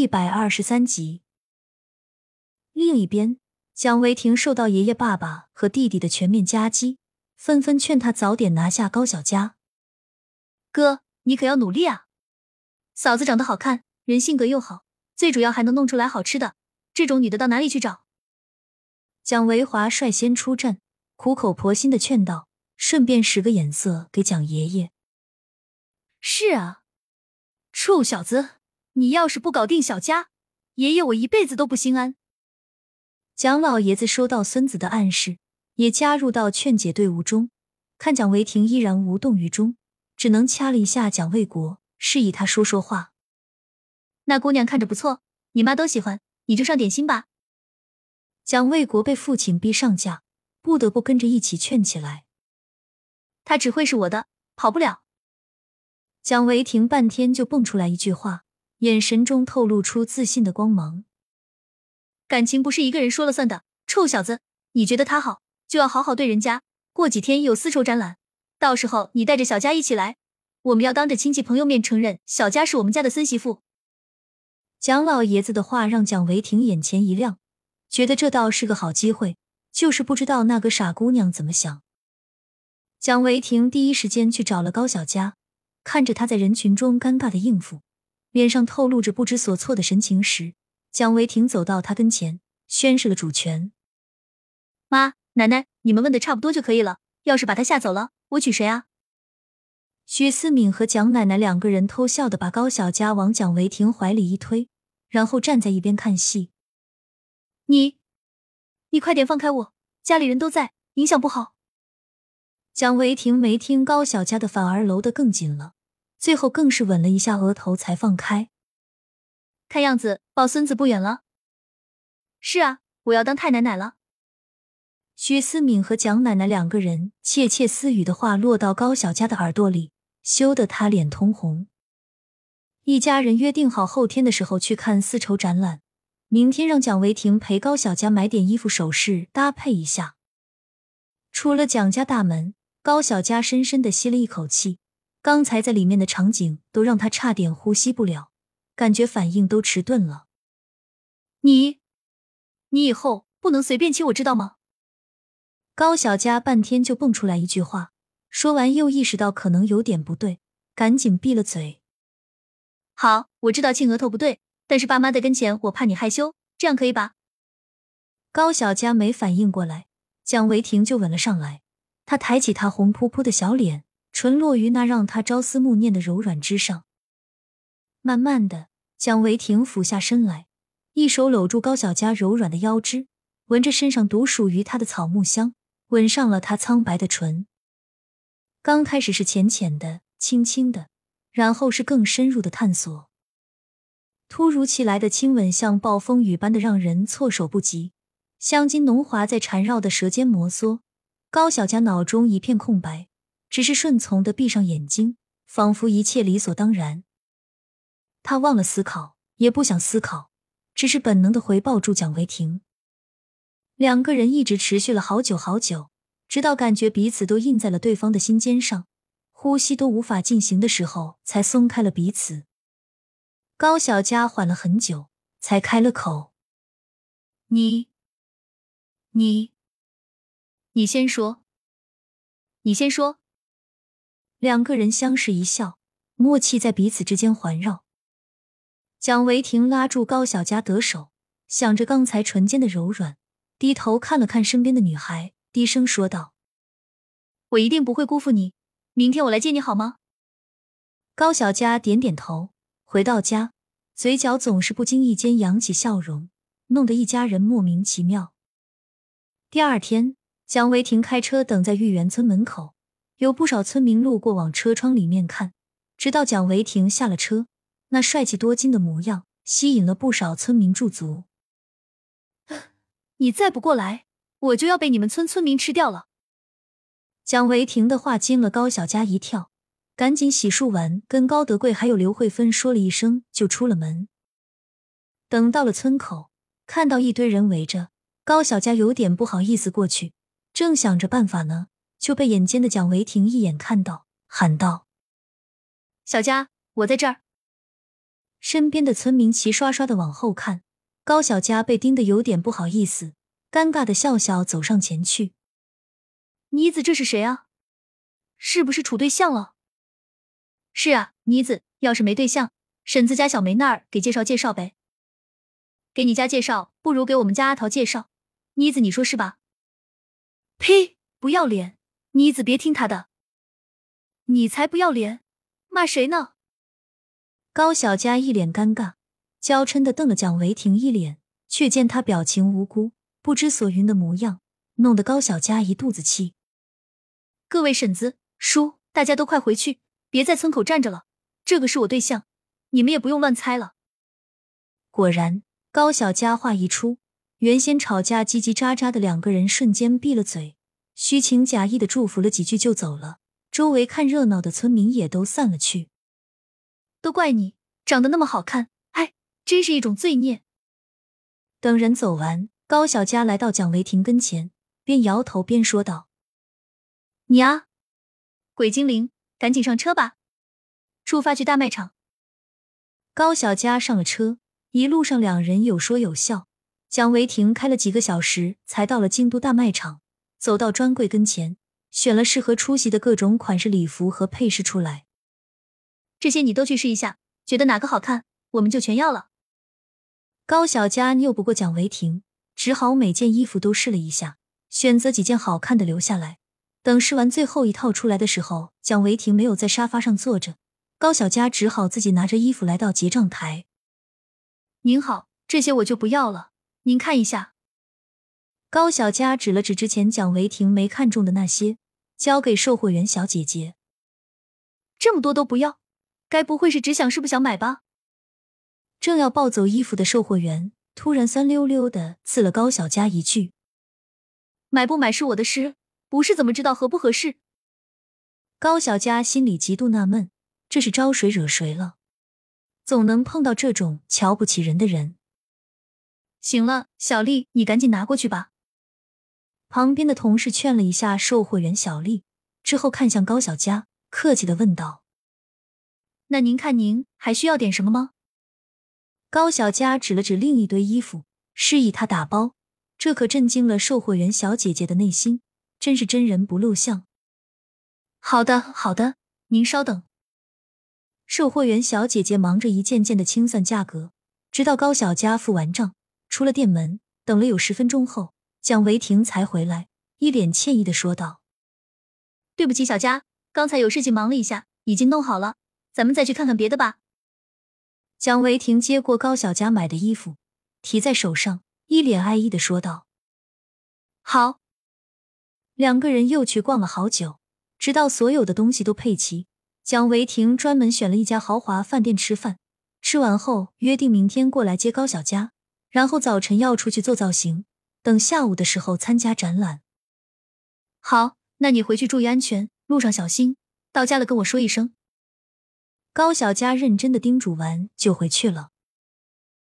一百二十三集。另一边，蒋维廷受到爷爷、爸爸和弟弟的全面夹击，纷纷劝他早点拿下高小佳。哥，你可要努力啊！嫂子长得好看，人性格又好，最主要还能弄出来好吃的，这种女的到哪里去找？蒋维华率先出阵，苦口婆心的劝道，顺便使个眼色给蒋爷爷。是啊，臭小子，你要是不搞定小佳，爷爷我一辈子都不心安。蒋老爷子收到孙子的暗示，也加入到劝解队伍中。看蒋维廷依然无动于衷，只能掐了一下蒋卫国，示意他说说话。那姑娘看着不错，你妈都喜欢，你就上点心吧。蒋卫国被父亲逼上架，不得不跟着一起劝起来。他只会是我的，跑不了。蒋维廷半天就蹦出来一句话，眼神中透露出自信的光芒。感情不是一个人说了算的，臭小子，你觉得他好，就要好好对人家。过几天有丝绸展览，到时候你带着小佳一起来，我们要当着亲戚朋友面承认小佳是我们家的孙媳妇。蒋老爷子的话让蒋维廷眼前一亮。觉得这倒是个好机会，就是不知道那个傻姑娘怎么想。蒋维廷第一时间去找了高小佳，看着她在人群中尴尬的应付，脸上透露着不知所措的神情时，蒋维廷走到他跟前，宣示了主权：“妈、奶奶，你们问的差不多就可以了。要是把他吓走了，我娶谁啊？”许思敏和蒋奶奶两个人偷笑的把高小佳往蒋维廷怀里一推，然后站在一边看戏。你，你快点放开我！家里人都在，影响不好。蒋维廷没听高小佳的，反而搂得更紧了，最后更是吻了一下额头才放开。看样子抱孙子不远了。是啊，我要当太奶奶了。徐思敏和蒋奶奶两个人窃窃私语的话落到高小佳的耳朵里，羞得她脸通红。一家人约定好后天的时候去看丝绸展览。明天让蒋维婷陪高小佳买点衣服首饰搭配一下。出了蒋家大门，高小佳深深的吸了一口气。刚才在里面的场景都让他差点呼吸不了，感觉反应都迟钝了。你，你以后不能随便亲我，知道吗？高小佳半天就蹦出来一句话，说完又意识到可能有点不对，赶紧闭了嘴。好，我知道亲额头不对。但是爸妈在跟前，我怕你害羞，这样可以吧？高小佳没反应过来，蒋维廷就吻了上来。他抬起她红扑扑的小脸，唇落于那让他朝思暮念的柔软之上。慢慢的，蒋维廷俯下身来，一手搂住高小佳柔软的腰肢，闻着身上独属于她的草木香，吻上了她苍白的唇。刚开始是浅浅的、轻轻的，然后是更深入的探索。突如其来的亲吻像暴风雨般的让人措手不及，香精浓滑在缠绕的舌尖摩挲。高小佳脑中一片空白，只是顺从的闭上眼睛，仿佛一切理所当然。他忘了思考，也不想思考，只是本能的回抱住蒋维廷。两个人一直持续了好久好久，直到感觉彼此都印在了对方的心尖上，呼吸都无法进行的时候，才松开了彼此。高小佳缓了很久，才开了口：“你，你，你先说，你先说。”两个人相视一笑，默契在彼此之间环绕。蒋维廷拉住高小佳得手，想着刚才唇间的柔软，低头看了看身边的女孩，低声说道：“我一定不会辜负你，明天我来接你好吗？”高小佳点点头。回到家，嘴角总是不经意间扬起笑容，弄得一家人莫名其妙。第二天，蒋维廷开车等在玉园村门口，有不少村民路过往车窗里面看，直到蒋维廷下了车，那帅气多金的模样吸引了不少村民驻足。你再不过来，我就要被你们村村民吃掉了。蒋维廷的话惊了高小佳一跳。赶紧洗漱完，跟高德贵还有刘慧芬说了一声，就出了门。等到了村口，看到一堆人围着，高小佳有点不好意思过去，正想着办法呢，就被眼尖的蒋维婷一眼看到，喊道：“小佳，我在这儿。”身边的村民齐刷刷的往后看，高小佳被盯得有点不好意思，尴尬的笑笑走上前去。妮子，这是谁啊？是不是处对象了？是啊，妮子，要是没对象，婶子家小梅那儿给介绍介绍呗。给你家介绍，不如给我们家阿桃介绍。妮子，你说是吧？呸！不要脸！妮子，别听他的。你才不要脸！骂谁呢？高小佳一脸尴尬，娇嗔的瞪了蒋维婷一脸，却见他表情无辜、不知所云的模样，弄得高小佳一肚子气。各位婶子、叔，大家都快回去，别在村口站着了。这个是我对象，你们也不用乱猜了。果然，高小佳话一出，原先吵架叽叽喳喳的两个人瞬间闭了嘴，虚情假意的祝福了几句就走了。周围看热闹的村民也都散了去。都怪你长得那么好看，哎，真是一种罪孽。等人走完，高小佳来到蒋维婷跟前，边摇头边说道：“你啊，鬼精灵，赶紧上车吧，出发去大卖场。”高小佳上了车，一路上两人有说有笑。蒋维婷开了几个小时才到了京都大卖场，走到专柜跟前。选了适合出席的各种款式礼服和配饰出来，这些你都去试一下，觉得哪个好看，我们就全要了。高小佳拗不过蒋维婷，只好每件衣服都试了一下，选择几件好看的留下来。等试完最后一套出来的时候，蒋维婷没有在沙发上坐着，高小佳只好自己拿着衣服来到结账台。您好，这些我就不要了，您看一下。高小佳指了指之前蒋维婷没看中的那些，交给售货员小姐姐。这么多都不要，该不会是只想是不想买吧？正要抱走衣服的售货员突然酸溜溜的刺了高小佳一句：“买不买是我的事，不是怎么知道合不合适？”高小佳心里极度纳闷，这是招谁惹谁了？总能碰到这种瞧不起人的人。行了，小丽，你赶紧拿过去吧。旁边的同事劝了一下售货员小丽，之后看向高小佳，客气的问道：“那您看，您还需要点什么吗？”高小佳指了指另一堆衣服，示意他打包，这可震惊了售货员小姐姐的内心，真是真人不露相。好的，好的，您稍等。售货员小姐姐忙着一件件的清算价格，直到高小佳付完账，出了店门，等了有十分钟后。蒋维婷才回来，一脸歉意的说道：“对不起，小佳，刚才有事情忙了一下，已经弄好了，咱们再去看看别的吧。”蒋维婷接过高小佳买的衣服，提在手上，一脸爱意的说道：“好。”两个人又去逛了好久，直到所有的东西都配齐。蒋维婷专门选了一家豪华饭店吃饭，吃完后约定明天过来接高小佳，然后早晨要出去做造型。等下午的时候参加展览。好，那你回去注意安全，路上小心。到家了跟我说一声。高小佳认真的叮嘱完就回去了。